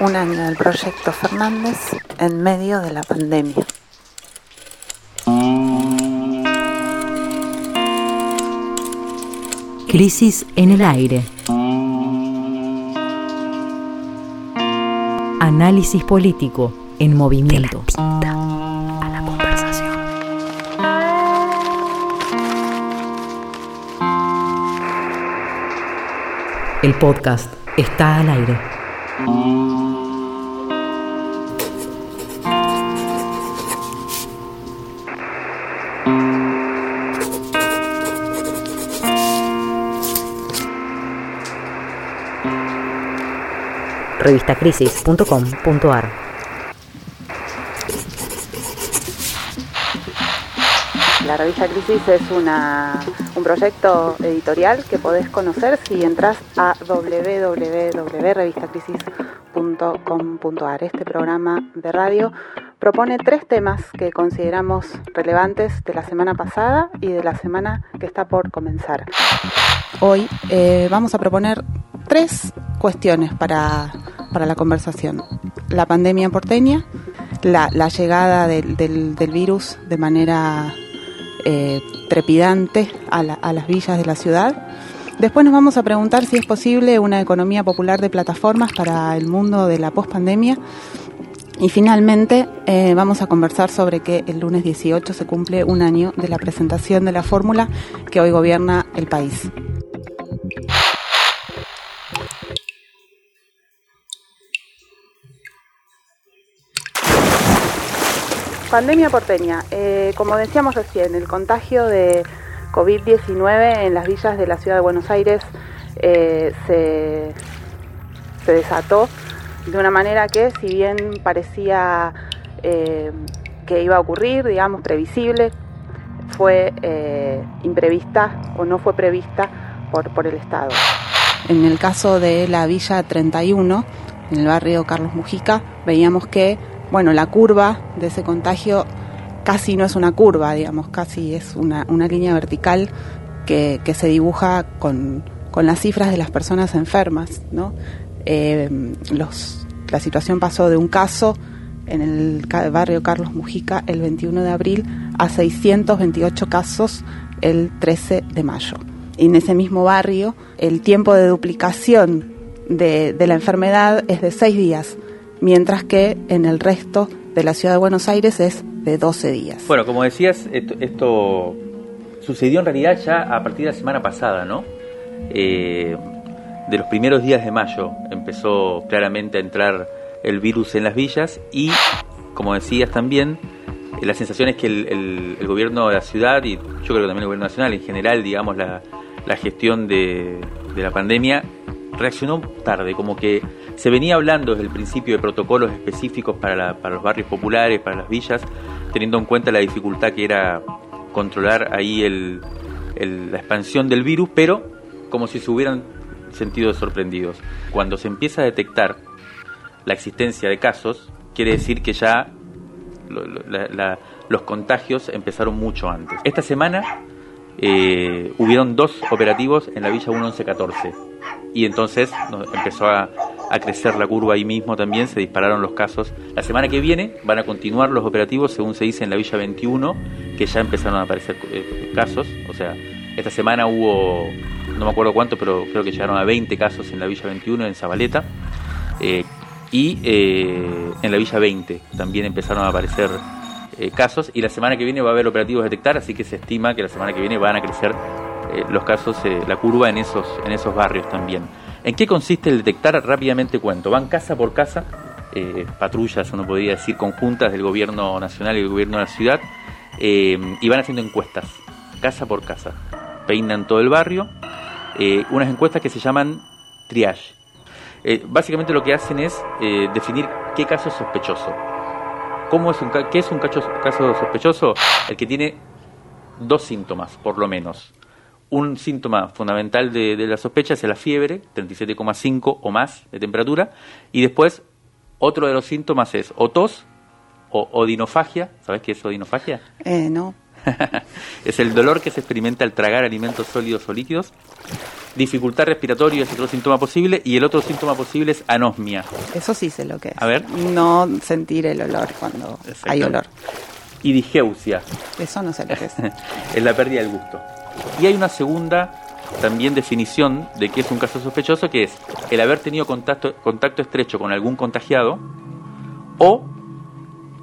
un año del proyecto Fernández en medio de la pandemia. Crisis en el aire. Análisis político en movimiento. a la conversación. El podcast está al aire. revistacrisis.com.ar La revista Crisis es una, un proyecto editorial que podés conocer si entras a www.revistacrisis.com.ar. Este programa de radio propone tres temas que consideramos relevantes de la semana pasada y de la semana que está por comenzar. Hoy eh, vamos a proponer tres cuestiones para, la conversación. La pandemia porteña, la, llegada del, del, virus de manera eh, trepidante a, a las villas de la ciudad. Después nos vamos a preguntar si es posible una economía popular de plataformas para el mundo de la pospandemia. Y finalmente eh, vamos a conversar sobre que el lunes 18 se cumple un año de la presentación de la fórmula que hoy gobierna el país. Pandemia porteña. Eh, como decíamos recién, el contagio de COVID-19 en las villas de la ciudad de Buenos Aires eh, se, desató de una manera que, si bien parecía eh, que iba a ocurrir, digamos, previsible, fue imprevista o no fue prevista por, por el Estado. En el caso de la Villa 31, en el barrio Carlos Mujica, veíamos que bueno, la curva de ese contagio casi no es una curva, digamos, casi es una, línea vertical que, se dibuja con, las cifras de las personas enfermas, ¿no? Eh, la situación pasó de un caso en el barrio Carlos Mujica el 21 de abril a 628 casos el 13 de mayo. Y en ese mismo barrio el tiempo de duplicación de, de la enfermedad es de seis días mientras que en el resto de la ciudad de Buenos Aires es de 12 días. Bueno, como decías, esto, sucedió en realidad ya a partir de la semana pasada, ¿no? Eh, de los primeros días de mayo empezó claramente a entrar el virus en las villas y, como decías también, eh, la sensación es que el, gobierno de la ciudad y yo creo que también el gobierno nacional en general, digamos, la, gestión de, de la pandemia reaccionó tarde, como que se venía hablando desde el principio de protocolos específicos para, los barrios populares, para las villas, teniendo en cuenta la dificultad que era controlar ahí la expansión del virus, pero como si se hubieran sentido sorprendidos. Cuando se empieza a detectar la existencia de casos, quiere decir que ya los contagios empezaron mucho antes. Esta semana eh, hubieron dos operativos en la Villa 1114 y entonces empezó a, a crecer la curva ahí mismo también, se dispararon los casos. La semana que viene van a continuar los operativos, según se dice en la Villa 21, que ya empezaron a aparecer eh, casos. O sea, esta semana hubo, no me acuerdo cuánto, pero creo que llegaron a 20 casos en la Villa 21, en Zabaleta. Eh, y eh, en la Villa 20 también empezaron a aparecer casos. Y la semana que viene va a haber operativos de detectar, así que se estima que la semana que viene van a crecer los casos, la curva en esos, en esos barrios también. ¿En qué consiste el detectar? Rápidamente cuento. Van casa por casa, eh, patrullas, uno podría decir, conjuntas del gobierno nacional y del gobierno de la ciudad, eh, y van haciendo encuestas, casa por casa. Peinan todo el barrio, eh, unas encuestas que se llaman triage. básicamente lo que hacen es definir qué caso es sospechoso. ¿Cómo es un, ¿Qué es un caso sospechoso? El que tiene dos síntomas, por lo menos un síntoma fundamental de, la sospecha es la fiebre, 37,5 o más de temperatura, y después otro de los síntomas es o tos o odinofagia. ¿Sabes qué es odinofagia? Eh, no. es el dolor que se experimenta al tragar alimentos sólidos o líquidos. Dificultad respiratoria es otro síntoma posible y el otro síntoma posible es anosmia. Eso sí sé lo que es. A ver. No sentir el olor cuando hay olor. Y digeusia. Eso no sé lo que es. es la pérdida del gusto. Y hay una segunda también definición de que es un caso sospechoso, que es el haber tenido contacto, contacto estrecho con algún contagiado o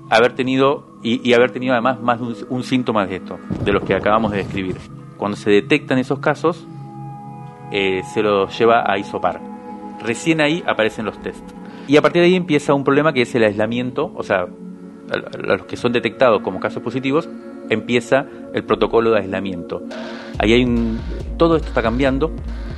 haber tenido y, haber tenido además más de un, síntoma de esto, de los que acabamos de describir. Cuando se detectan esos casos, eh, se los lleva a isopar. Recién ahí aparecen los test. Y a partir de ahí empieza un problema que es el aislamiento, o sea, los que son detectados como casos positivos, empieza el protocolo de aislamiento. Ahí hay un, todo esto está cambiando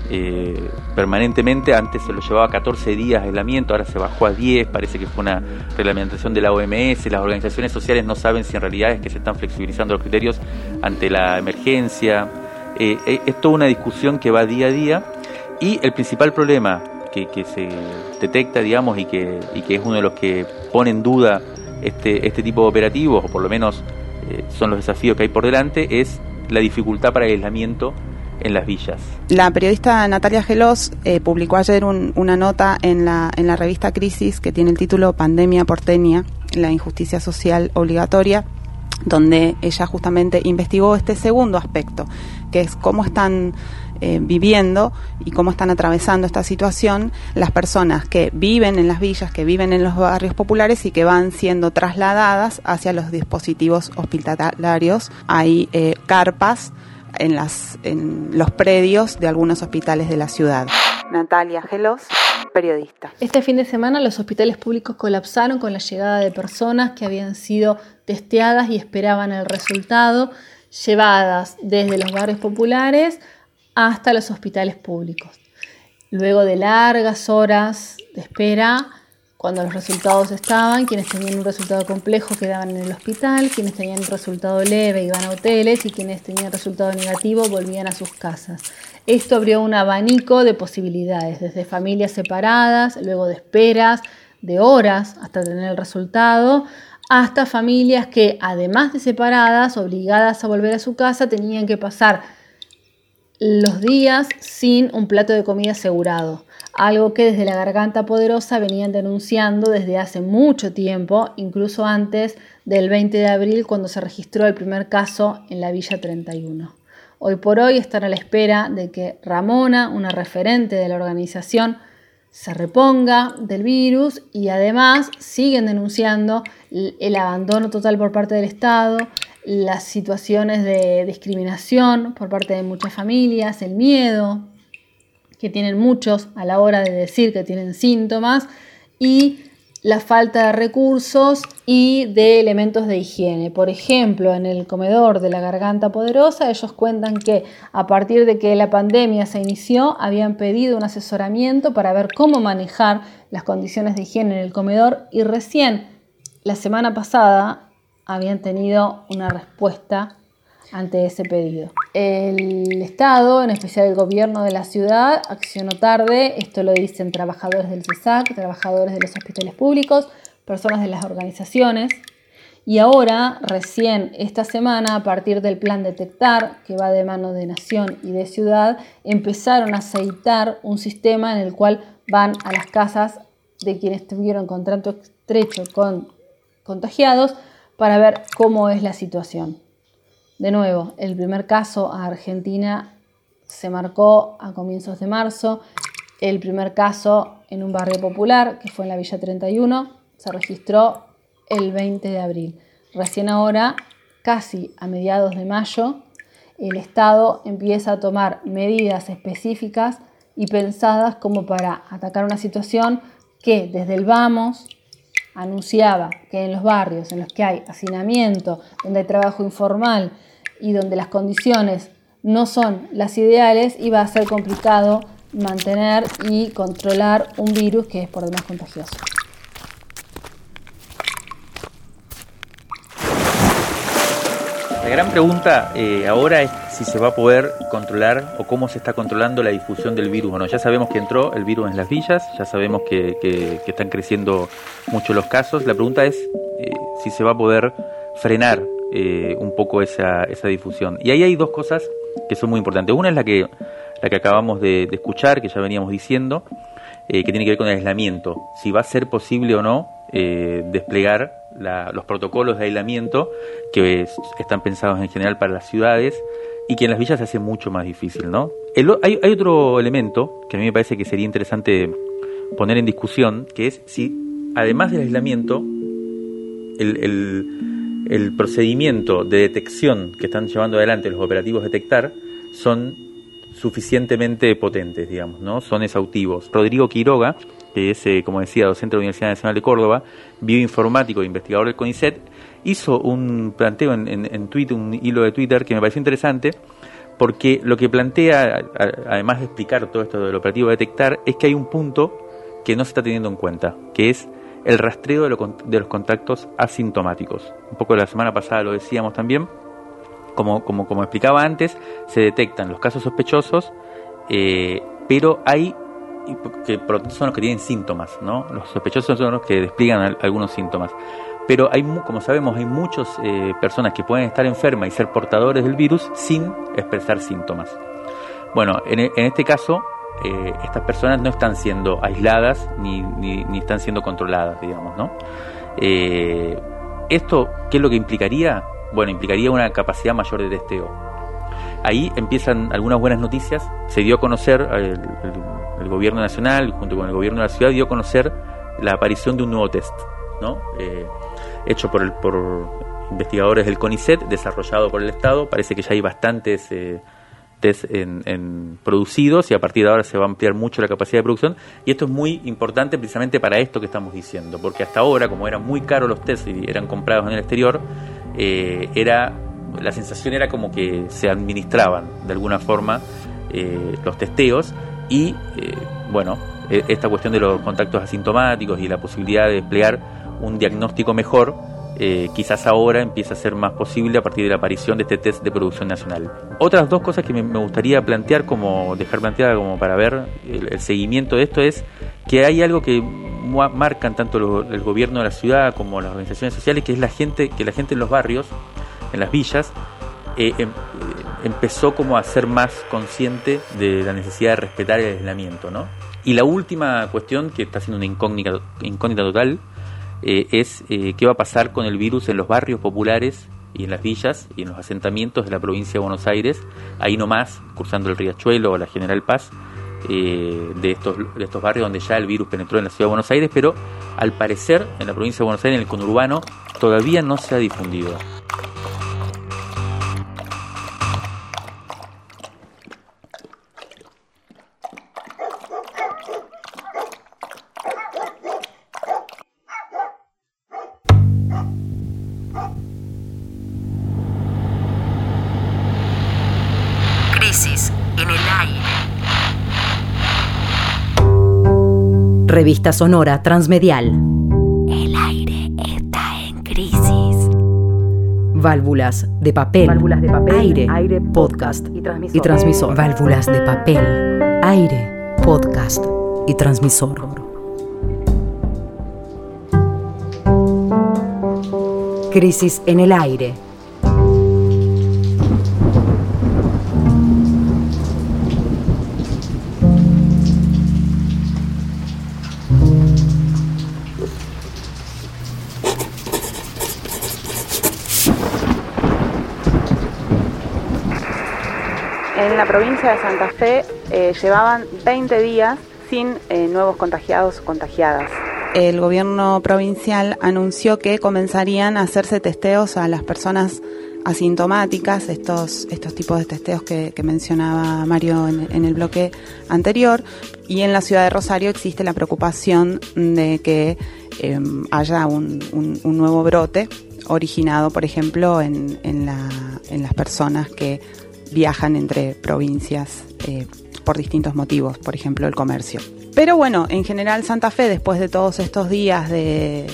eh, permanentemente. Antes se lo llevaba 14 días de aislamiento, ahora se bajó a 10. Parece que fue una reglamentación de la OMS. Las organizaciones sociales no saben si en realidad es que se están flexibilizando los criterios ante la emergencia. Eh, eh, es toda una discusión que va día a día. Y el principal problema que, se detecta, digamos, y que, y que es uno de los que pone en duda este, este tipo de operativos, o por lo menos son los desafíos que hay por delante, es la dificultad para el aislamiento en las villas. La periodista Natalia Gelos eh, publicó ayer una nota en la, en la revista Crisis que tiene el título Pandemia porteña, la injusticia social obligatoria, donde ella justamente investigó este segundo aspecto, que es cómo están eh, viviendo y cómo están atravesando esta situación las personas que viven en las villas, que viven en los barrios populares y que van siendo trasladadas hacia los dispositivos hospitalarios. Hay eh, carpas en, las, en los predios de algunos hospitales de la ciudad. Natalia Gelos, periodista. Este fin de semana los hospitales públicos colapsaron con la llegada de personas que habían sido testeadas y esperaban el resultado, llevadas desde los barrios populares hasta los hospitales públicos. Luego de largas horas de espera, cuando los resultados estaban, quienes tenían un resultado complejo quedaban en el hospital, quienes tenían un resultado leve iban a hoteles y quienes tenían resultado negativo volvían a sus casas. Esto abrió un abanico de posibilidades, desde familias separadas, luego de esperas, de horas hasta tener el resultado, hasta familias que, además de separadas, obligadas a volver a su casa, tenían que pasar los días sin un plato de comida asegurado, algo que desde la garganta poderosa venían denunciando desde hace mucho tiempo, incluso antes del 20 de abril cuando se registró el primer caso en la Villa 31. Hoy por hoy están a la espera de que Ramona, una referente de la organización, se reponga del virus y además siguen denunciando el abandono total por parte del Estado, las situaciones de discriminación por parte de muchas familias, el miedo que tienen muchos a la hora de decir que tienen síntomas y la falta de recursos y de elementos de higiene. Por ejemplo, en el comedor de la Garganta Poderosa, ellos cuentan que a partir de que la pandemia se inició, habían pedido un asesoramiento para ver cómo manejar las condiciones de higiene en el comedor y recién la semana pasada habían tenido una respuesta ante ese pedido. El Estado, en especial el gobierno de la ciudad, accionó tarde, esto lo dicen trabajadores del CESAC, trabajadores de los hospitales públicos, personas de las organizaciones, y ahora, recién esta semana, a partir del plan Detectar, que va de mano de Nación y de Ciudad, empezaron a aceitar un sistema en el cual van a las casas de quienes tuvieron contrato estrecho con contagiados para ver cómo es la situación. De nuevo, el primer caso a Argentina se marcó a comienzos de marzo. El primer caso en un barrio popular, que fue en la Villa 31, se registró el 20 de abril. Recién ahora, casi a mediados de mayo, el Estado empieza a tomar medidas específicas y pensadas como para atacar una situación que desde el vamos anunciaba que en los barrios en los que hay hacinamiento, donde hay trabajo informal y donde las condiciones no son las ideales, iba a ser complicado mantener y controlar un virus que es por demás contagioso. La gran pregunta eh, ahora es si se va a poder controlar o cómo se está controlando la difusión del virus. Bueno, ya sabemos que entró el virus en las villas, ya sabemos que, están creciendo mucho los casos. La pregunta es eh, si se va a poder frenar eh, un poco esa, esa difusión. Y ahí hay dos cosas que son muy importantes. Una es la que, la que acabamos de, escuchar, que ya veníamos diciendo, eh, que tiene que ver con el aislamiento. Si va a ser posible o no eh, desplegar los protocolos de aislamiento que están pensados en general para las ciudades y que en las villas se hace mucho más difícil, ¿no? hay, otro elemento que a mí me parece que sería interesante poner en discusión, que es si, además del aislamiento, el, procedimiento de detección que están llevando adelante los operativos detectar son suficientemente potentes, digamos, ¿no? Son exhaustivos. Rodrigo Quiroga, que es, como decía, docente de la Universidad Nacional de Córdoba, bioinformático e investigador del CONICET, hizo un planteo en, en, Twitter, un hilo de Twitter que me pareció interesante, porque lo que plantea, además de explicar todo esto del operativo detectar, es que hay un punto que no se está teniendo en cuenta, que es el rastreo de, los contactos asintomáticos. Un poco la semana pasada lo decíamos también, como, como, como explicaba antes, se detectan los casos sospechosos, eh, pero hay que son los que tienen síntomas, ¿no? Los sospechosos son los que despliegan algunos síntomas. Pero hay, como sabemos, hay muchas eh, personas que pueden estar enfermas y ser portadores del virus sin expresar síntomas. Bueno, en, en este caso, eh, estas personas no están siendo aisladas ni, ni, están siendo controladas, digamos, ¿no? Eh, ¿Esto qué es lo que implicaría? Bueno, implicaría una capacidad mayor de testeo. Ahí empiezan algunas buenas noticias. Se dio a conocer, el, gobierno nacional, junto con el gobierno de la ciudad, dio a conocer la aparición de un nuevo test, ¿no? Eh, hecho por, investigadores del CONICET, desarrollado por el Estado. Parece que ya hay bastantes test en, producidos y a partir de ahora se va a ampliar mucho la capacidad de producción y esto es muy importante precisamente para esto que estamos diciendo porque hasta ahora como eran muy caros los test y eran comprados en el exterior eh, era la sensación era como que se administraban de alguna forma eh, los testeos y eh, bueno e, esta cuestión de los contactos asintomáticos y la posibilidad de desplegar un diagnóstico mejor eh, quizás ahora empieza a ser más posible a partir de la aparición de este test de producción nacional. Otras dos cosas que me, gustaría plantear, como dejar planteada como para ver el, seguimiento de esto, es que hay algo que marcan tanto el gobierno de la ciudad como las organizaciones sociales, que es la gente, que la gente en los barrios, en las villas, eh, em, eh, empezó como a ser más consciente de la necesidad de respetar el aislamiento, ¿no? Y la última cuestión, que está siendo una incógnita, incógnita total, eh, es qué va a pasar con el virus en los barrios populares y en las villas y en los asentamientos de la provincia de Buenos Aires, ahí nomás, cruzando el Riachuelo o la General Paz, de, estos, de estos barrios donde ya el virus penetró en la ciudad de Buenos Aires, pero al parecer en la provincia de Buenos Aires, en el conurbano, todavía no se ha difundido. Revista Sonora Transmedial. El aire está en crisis. Válvulas de papel. Válvulas de papel. Aire. Aire. Podcast. Y transmisor. Y transmisor. Válvulas de papel. Aire. Podcast. Y transmisor. Crisis en el aire. Provincia de Santa Fe eh, llevaban 20 días sin eh, nuevos contagiados o contagiadas. El gobierno provincial anunció que comenzarían a hacerse testeos a las personas asintomáticas, estos, estos tipos de testeos que, mencionaba Mario en, el bloque anterior, y en la ciudad de Rosario existe la preocupación de que em, haya un, nuevo brote originado, por ejemplo, en, en las personas que viajan entre provincias eh, por distintos motivos, por ejemplo el comercio. Pero bueno, en general Santa Fe, después de todos estos días de,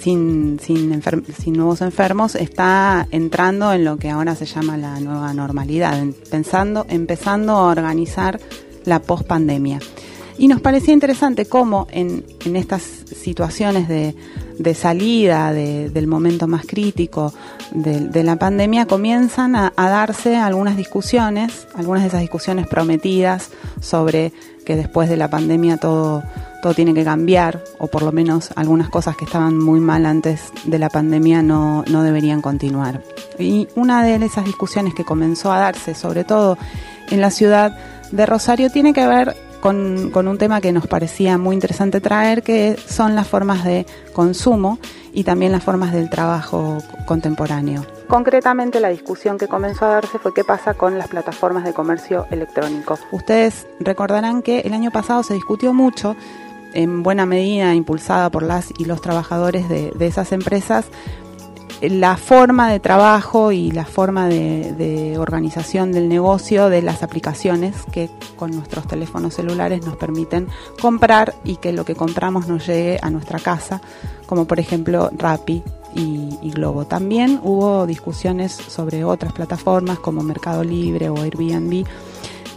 sin, sin, sin, nuevos enfermos, está entrando en lo que ahora se llama la nueva normalidad, pensando, empezando a organizar la pospandemia. Y nos parecía interesante cómo en, en estas situaciones de, de salida del momento más crítico de, la pandemia, comienzan a, darse algunas discusiones, algunas de esas discusiones prometidas sobre que después de la pandemia todo, todo tiene que cambiar, o por lo menos algunas cosas que estaban muy mal antes de la pandemia no, no deberían continuar. Y una de esas discusiones que comenzó a darse, sobre todo en la ciudad de Rosario, tiene que ver con, un tema que nos parecía muy interesante traer, que son las formas de consumo y también las formas del trabajo contemporáneo. Concretamente la discusión que comenzó a darse fue qué pasa con las plataformas de comercio electrónico. Ustedes recordarán que el año pasado se discutió mucho, en buena medida impulsada por las y los trabajadores de, de esas empresas, la forma de trabajo y la forma de, organización del negocio de las aplicaciones que con nuestros teléfonos celulares nos permiten comprar y que lo que compramos nos llegue a nuestra casa, como por ejemplo Rappi y, Globo. También hubo discusiones sobre otras plataformas como Mercado Libre o Airbnb,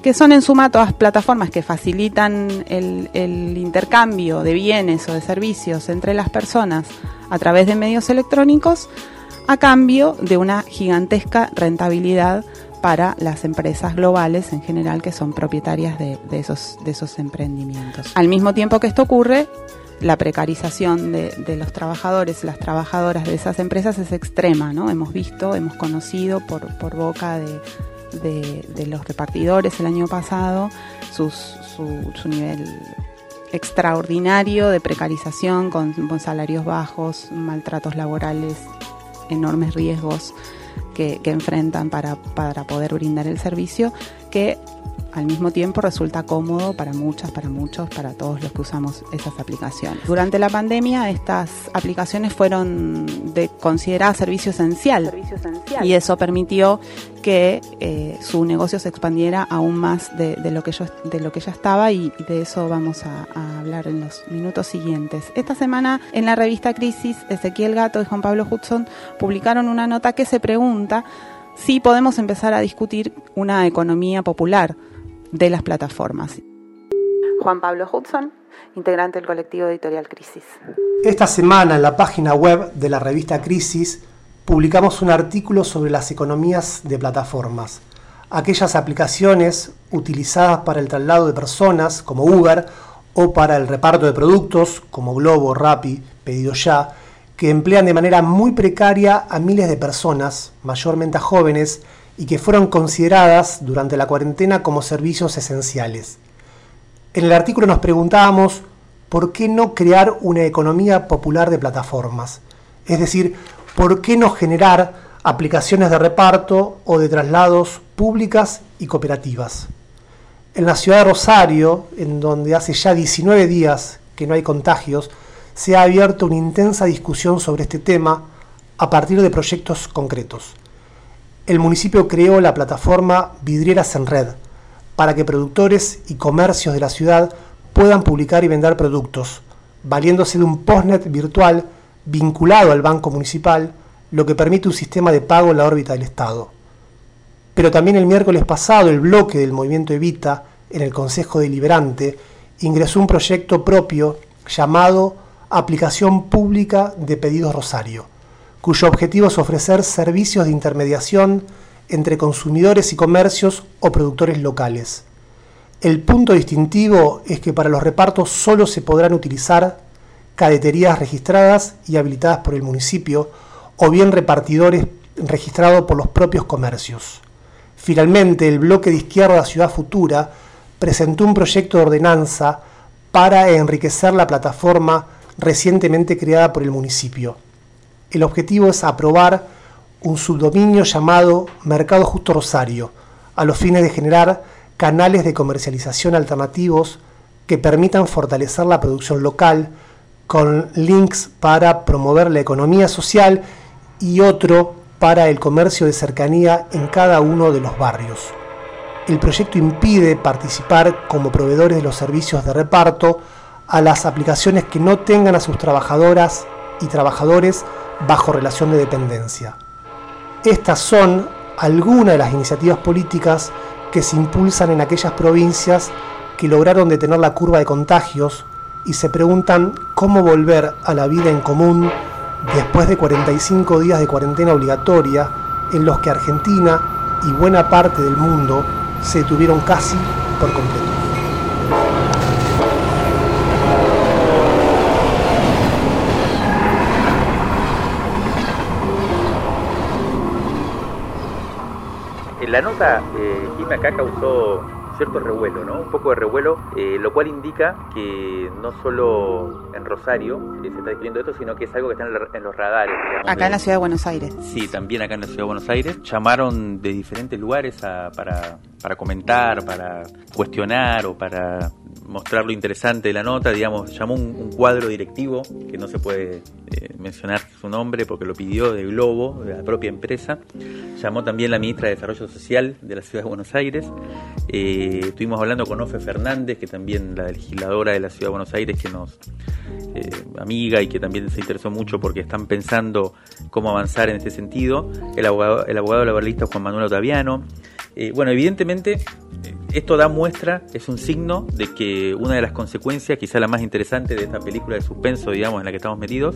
que son en suma todas plataformas que facilitan el intercambio de bienes o de servicios entre las personas a través de medios electrónicos a cambio de una gigantesca rentabilidad para las empresas globales en general que son propietarias de, esos, emprendimientos. Al mismo tiempo que esto ocurre, la precarización de, los trabajadores, las trabajadoras de esas empresas es extrema, ¿no? Hemos visto, hemos conocido por, boca de, los repartidores el año pasado su, nivel extraordinario de precarización con salarios bajos, maltratos laborales enormes riesgos que, enfrentan para, para poder brindar el servicio, que al mismo tiempo resulta cómodo para muchas, para muchos, para todos los que usamos esas aplicaciones. Durante la pandemia estas aplicaciones fueron de, consideradas servicio esencial, servicio esencial, y eso permitió que eh, su negocio se expandiera aún más de, lo, que yo, de lo que ya estaba y, de eso vamos a, a, hablar en los minutos siguientes. Esta semana en la revista Crisis, Ezequiel Gato y Juan Pablo Hudson publicaron una nota que se pregunta si podemos empezar a discutir una economía popular de las plataformas. Juan Pablo Hudson, integrante del colectivo editorial Crisis. Esta semana en la página web de la revista Crisis publicamos un artículo sobre las economías de plataformas, aquellas aplicaciones utilizadas para el traslado de personas como Uber o para el reparto de productos como Globo, Rappi, Pedido Ya, que emplean de manera muy precaria a miles de personas, mayormente a jóvenes, y que fueron consideradas durante la cuarentena como servicios esenciales. En el artículo nos preguntábamos por qué no crear una economía popular de plataformas, es decir, por qué no generar aplicaciones de reparto o de traslados públicas y cooperativas. En la ciudad de Rosario, en donde hace ya 19 días que no hay contagios, se ha abierto una intensa discusión sobre este tema a partir de proyectos concretos el municipio creó la plataforma Vidrieras en Red para que productores y comercios de la ciudad puedan publicar y vender productos, valiéndose de un postnet virtual vinculado al banco municipal, lo que permite un sistema de pago en la órbita del Estado. Pero también el miércoles pasado el bloque del movimiento Evita, en el Consejo Deliberante, ingresó un proyecto propio llamado Aplicación Pública de Pedidos Rosario cuyo objetivo es ofrecer servicios de intermediación entre consumidores y comercios o productores locales. El punto distintivo es que para los repartos solo se podrán utilizar cadeterías registradas y habilitadas por el municipio o bien repartidores registrados por los propios comercios. Finalmente, el bloque de izquierda Ciudad Futura presentó un proyecto de ordenanza para enriquecer la plataforma recientemente creada por el municipio. El objetivo es aprobar un subdominio llamado Mercado Justo Rosario, a los fines de generar canales de comercialización alternativos que permitan fortalecer la producción local, con links para promover la economía social y otro para el comercio de cercanía en cada uno de los barrios. El proyecto impide participar como proveedores de los servicios de reparto a las aplicaciones que no tengan a sus trabajadoras y trabajadores bajo relación de dependencia. Estas son algunas de las iniciativas políticas que se impulsan en aquellas provincias que lograron detener la curva de contagios y se preguntan cómo volver a la vida en común después de 45 días de cuarentena obligatoria en los que Argentina y buena parte del mundo se detuvieron casi por completo. La nota, eh, acá causó cierto revuelo, ¿no? Un poco de revuelo, eh, lo cual indica que no solo en Rosario se está discutiendo esto, sino que es algo que está en, los radares. acá en la ciudad de Buenos Aires. Sí, también acá en la ciudad de Buenos Aires. Llamaron de diferentes lugares para, para comentar, para cuestionar o para mostrar lo interesante de la nota, digamos, llamó un, cuadro directivo, que no se puede eh, mencionar su nombre porque lo pidió de Globo, de la propia empresa, llamó también la ministra de Desarrollo Social de la Ciudad de Buenos Aires, eh, estuvimos hablando con Ofe Fernández, que también la legisladora de la Ciudad de Buenos Aires, que nos eh, amiga y que también se interesó mucho porque están pensando cómo avanzar en ese sentido, el abogado, el abogado laboralista Juan Manuel Otaviano, bueno, evidentemente esto da muestra, es un signo de que una de las consecuencias, quizá la más interesante de esta película de suspenso, digamos, en la que estamos metidos,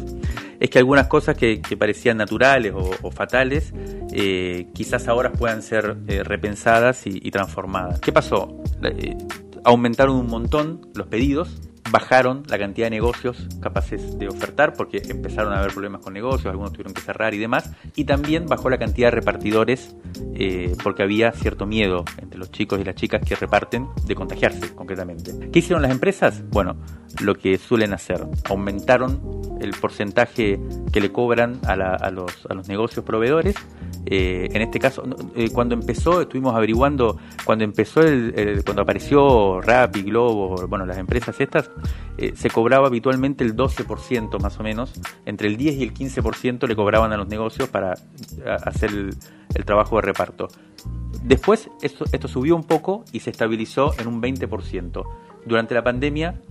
es que algunas cosas que, parecían naturales o, fatales, eh, quizás ahora puedan ser eh, repensadas y, transformadas. ¿Qué pasó? Eh, aumentaron un montón los pedidos, bajaron la cantidad de negocios capaces de ofertar porque empezaron a haber problemas con negocios, algunos tuvieron que cerrar y demás, y también bajó la cantidad de repartidores eh, porque había cierto miedo entre los chicos y las chicas que reparten de contagiarse concretamente. ¿Qué hicieron las empresas? Bueno, lo que suelen hacer, aumentaron el porcentaje que le cobran a, los, a los negocios proveedores eh, en este caso, eh, cuando empezó, estuvimos averiguando, cuando empezó el, cuando apareció Rappi, Globo, bueno, las empresas estas, eh, se cobraba habitualmente el 12% más o menos, entre el 10 y el 15% le cobraban a los negocios para hacer el, trabajo de reparto. Después esto, subió un poco y se estabilizó en un 20%. Durante la pandemia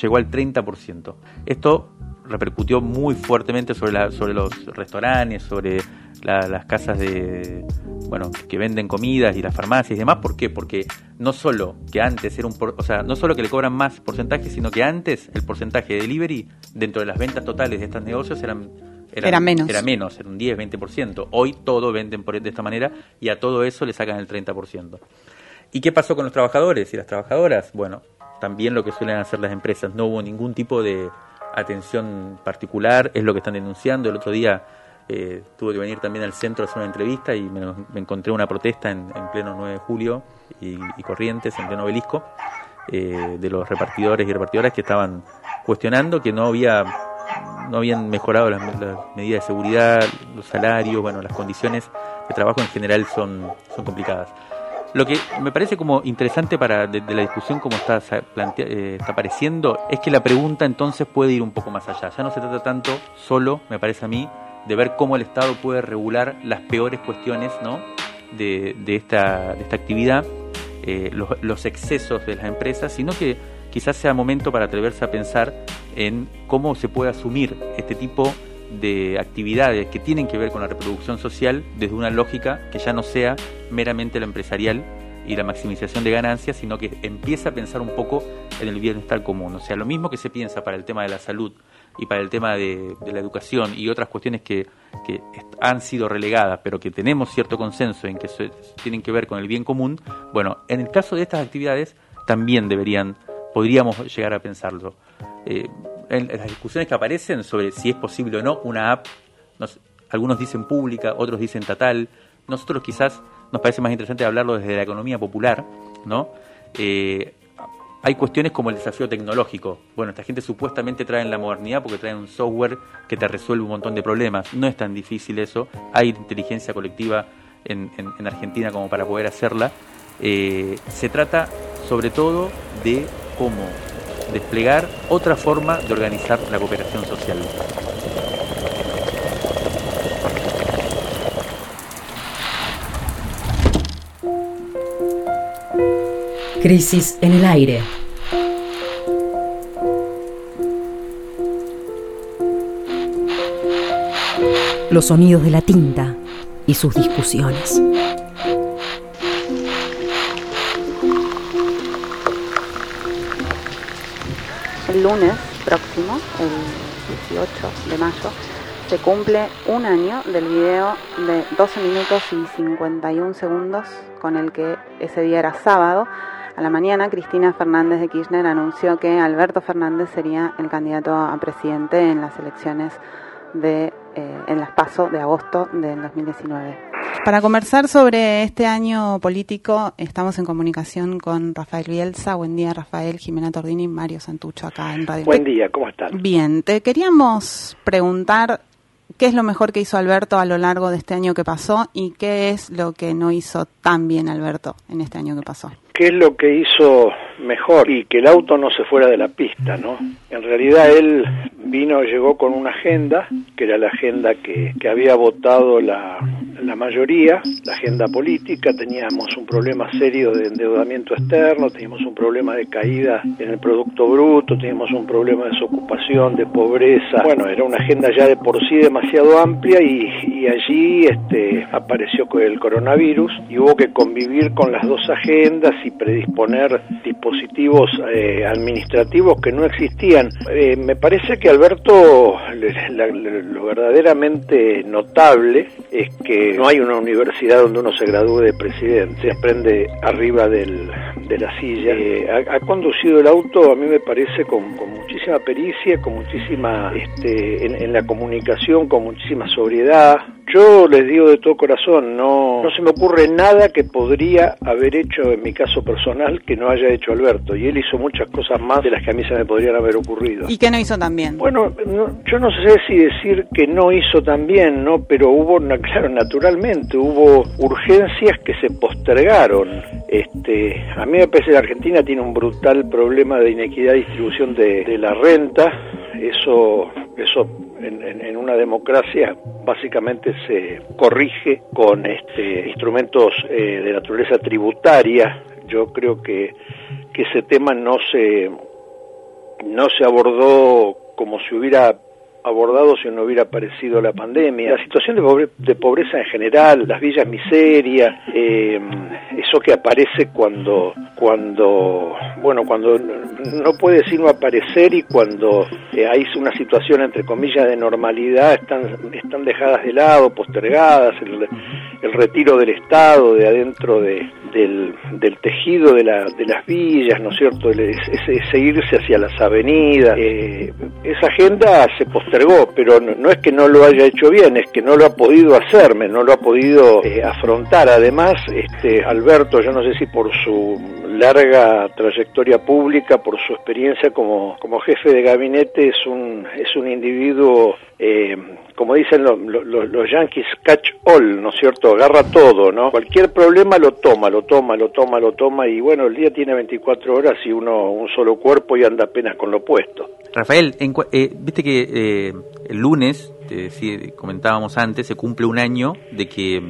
llegó al 30%. Esto repercutió muy fuertemente sobre los restaurantes, sobre las casas de bueno que venden comidas y las farmacias y demás ¿por qué? porque no solo que antes era un o sea no solo que le cobran más porcentaje sino que antes el porcentaje de delivery dentro de las ventas totales de estos negocios eran era menos. Era menos, era un 10, 20%. Hoy todo venden por, de esta manera y a todo eso le sacan el 30%. ¿Y qué pasó con los trabajadores y las trabajadoras? Bueno, también lo que suelen hacer las empresas. No hubo ningún tipo de atención particular, es lo que están denunciando. El otro día eh, tuve que venir también al centro a hacer una entrevista y me, encontré una protesta en, pleno 9 de julio y, Corrientes, en pleno obelisco, eh, de los repartidores y repartidoras que estaban cuestionando que no había no habían mejorado las, medidas de seguridad, los salarios, bueno, las condiciones de trabajo en general son, son complicadas. Lo que me parece como interesante para de, la discusión como está, eh, está apareciendo es que la pregunta entonces puede ir un poco más allá. Ya no se trata tanto solo, me parece a mí, de ver cómo el Estado puede regular las peores cuestiones ¿no? de, esta, actividad, eh, los, los, excesos de las empresas, sino que quizás sea momento para atreverse a pensar en cómo se puede asumir este tipo de actividades que tienen que ver con la reproducción social desde una lógica que ya no sea meramente la empresarial y la maximización de ganancias, sino que empieza a pensar un poco en el bienestar común. O sea, lo mismo que se piensa para el tema de la salud y para el tema de, la educación y otras cuestiones que, han sido relegadas, pero que tenemos cierto consenso en que tienen que ver con el bien común, bueno, en el caso de estas actividades también deberían, podríamos llegar a pensarlo. Eh, en las discusiones que aparecen sobre si es posible o no una app, algunos dicen pública, otros dicen estatal, nosotros quizás nos parece más interesante hablarlo desde la economía popular, ¿no? Eh, hay cuestiones como el desafío tecnológico. Bueno, esta gente supuestamente trae la modernidad porque trae un software que te resuelve un montón de problemas. No es tan difícil eso. Hay inteligencia colectiva en, Argentina como para poder hacerla. Eh, se trata sobre todo de cómo desplegar otra forma de organizar la cooperación social. Crisis en el aire. Los sonidos de la tinta y sus discusiones. el lunes próximo, el 18 de mayo, se cumple un año del video de 12 minutos y 51 segundos con el que ese día era sábado. A la mañana, Cristina Fernández de Kirchner anunció que Alberto Fernández sería el candidato a presidente en las elecciones de, eh, en las PASO de agosto del 2019. Para conversar sobre este año político, estamos en comunicación con Rafael Bielsa. Buen día, Rafael, Jimena Tordini y Mario Santucho acá en Radio. Buen día, ¿cómo están? Bien, te queríamos preguntar qué es lo mejor que hizo Alberto a lo largo de este año que pasó y qué es lo que no hizo tan bien Alberto en este año que pasó. ¿Qué es lo que hizo mejor? Y que el auto no se fuera de la pista, ¿no? En realidad él vino, llegó con una agenda, que era la agenda que, que había votado la, la mayoría, la agenda política, teníamos un problema serio de endeudamiento externo, teníamos un problema de caída en el Producto Bruto, teníamos un problema de desocupación, de pobreza. Bueno, era una agenda ya de por sí demasiado amplia y, y allí este, apareció el coronavirus y hubo que convivir con las dos agendas predisponer dispositivos eh, administrativos que no existían. Eh, me parece que Alberto, lo verdaderamente notable es que no hay una universidad donde uno se gradúe de presidente, se aprende arriba del, de la silla. Eh, ha, conducido el auto, a mí me parece, con, con muchísima pericia, con muchísima, este, en, la comunicación, con muchísima sobriedad. Yo les digo de todo corazón, no, no se me ocurre nada que podría haber hecho en mi caso personal que no haya hecho Alberto. Y él hizo muchas cosas más de las que a mí se me podrían haber ocurrido. ¿Y qué no hizo tan bien? Bueno, no, yo no sé si decir que no hizo tan bien, ¿no? Pero hubo, claro, naturalmente, hubo urgencias que se postergaron. Este, a mí me parece que Argentina tiene un brutal problema de inequidad de distribución de, de la renta. Eso, eso en, una democracia básicamente se corrige con este, instrumentos eh, de naturaleza tributaria. Yo creo que, que ese tema no se, no se abordó como si hubiera abordado si no hubiera aparecido la pandemia. La situación de, pobre, de pobreza en general, las villas miserias, eh, eso que aparece cuando, cuando, bueno, cuando no puede sino aparecer y cuando eh, hay una situación entre comillas de normalidad están, están dejadas de lado, postergadas, el retiro del Estado de adentro de, del, tejido de, la, de las villas, ¿no es cierto? Ese irse hacia las avenidas. Eh, esa agenda se postergó, pero no, no, es que no lo haya hecho bien, es que no lo ha podido hacerme, no lo ha podido eh, afrontar. Además, este, Alberto, yo no sé si por su larga trayectoria pública, por su experiencia como, como jefe de gabinete, es un, es un individuo eh, como dicen los, los, los, yankees, catch all, ¿no es cierto? Agarra todo, ¿no? Cualquier problema lo toma, lo toma, lo toma, lo toma y bueno, el día tiene 24 horas y uno un solo cuerpo y anda apenas con lo puesto. Rafael, en, eh, viste que eh, el lunes, sí, comentábamos antes, se cumple un año de que,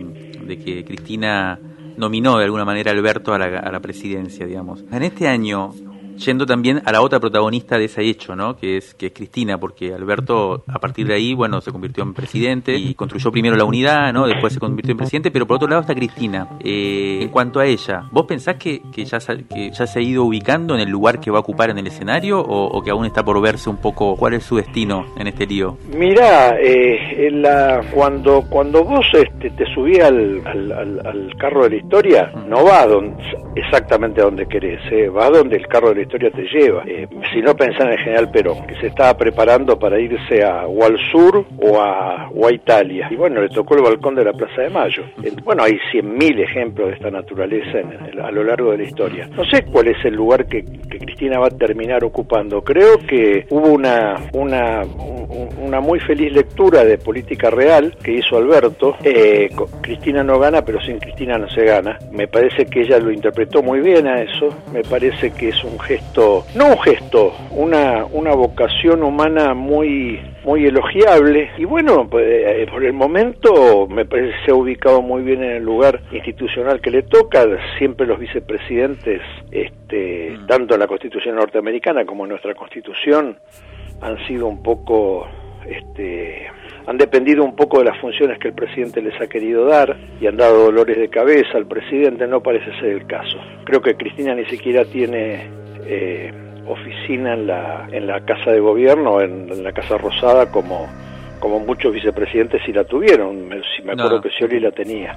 de que Cristina nominó de alguna manera a Alberto a la, a la presidencia, digamos. En este año, yendo también a la otra protagonista de ese hecho, ¿no? Que es que es Cristina, porque Alberto a partir de ahí, bueno, se convirtió en presidente y construyó primero la unidad, ¿no? Después se convirtió en presidente, pero por otro lado está Cristina. Eh, en cuanto a ella, ¿vos pensás que, que, ya, que ya se ha ido ubicando en el lugar que va a ocupar en el escenario o, o que aún está por verse un poco cuál es su destino en este lío? Mirá, eh, la, cuando cuando vos este, te subís al, al, al, al, carro de la historia, no va donde, exactamente a donde querés, eh, va donde el carro de la historia te lleva. Eh, si no pensás en el general Perón, que se estaba preparando para irse a, o al sur o a, o a Italia. Y bueno, le tocó el balcón de la Plaza de Mayo. Eh, bueno, hay 100.000 ejemplos de esta naturaleza en, en, a lo largo de la historia. No sé cuál es el lugar que, que Cristina va a terminar ocupando. Creo que hubo una, una, un, una muy feliz lectura de política real que hizo Alberto. Eh, Cristina no gana, pero sin Cristina no se gana. Me parece que ella lo interpretó muy bien a eso. Me parece que es un gesto, no un gesto, una, una vocación humana muy, muy elogiable. Y bueno, pues, eh, por el momento me parece que se ha ubicado muy bien en el lugar institucional que le toca. Siempre los vicepresidentes, este, mm. tanto en la Constitución norteamericana como en nuestra Constitución, han sido un poco este, han dependido un poco de las funciones que el presidente les ha querido dar y han dado dolores de cabeza al presidente, no parece ser el caso. Creo que Cristina ni siquiera tiene eh, oficina en la, en la Casa de Gobierno, en, en la Casa Rosada, como, como muchos vicepresidentes sí la tuvieron. Me- Si me acuerdo no. que Scioli la tenía.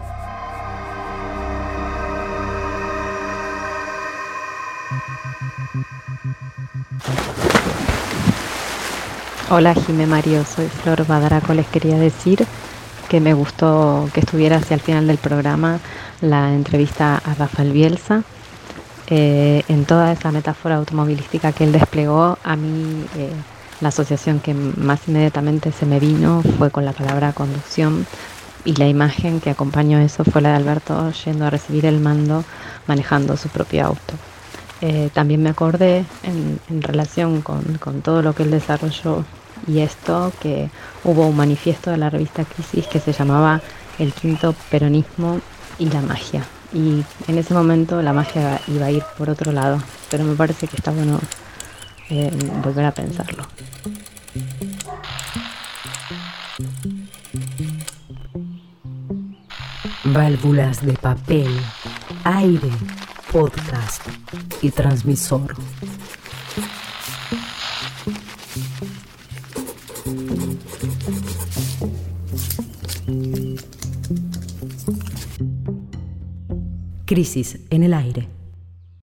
Hola Jimé Mario, soy Flor Badaraco. Les quería decir que me gustó que estuviera hacia el final del programa la entrevista a Rafael Bielsa. Eh, en toda esa metáfora automovilística que él desplegó, a mí eh, la asociación que más inmediatamente se me vino fue con la palabra conducción y la imagen que acompañó eso fue la de Alberto yendo a recibir el mando manejando su propio auto. Eh, también me acordé en, en relación con, con todo lo que él desarrolló y esto que hubo un manifiesto de la revista Crisis que se llamaba El quinto peronismo y la magia. Y en ese momento la magia iba a ir por otro lado, pero me parece que está bueno eh, volver a pensarlo. Válvulas de papel, aire, podcast y transmisor. Crisis en el aire.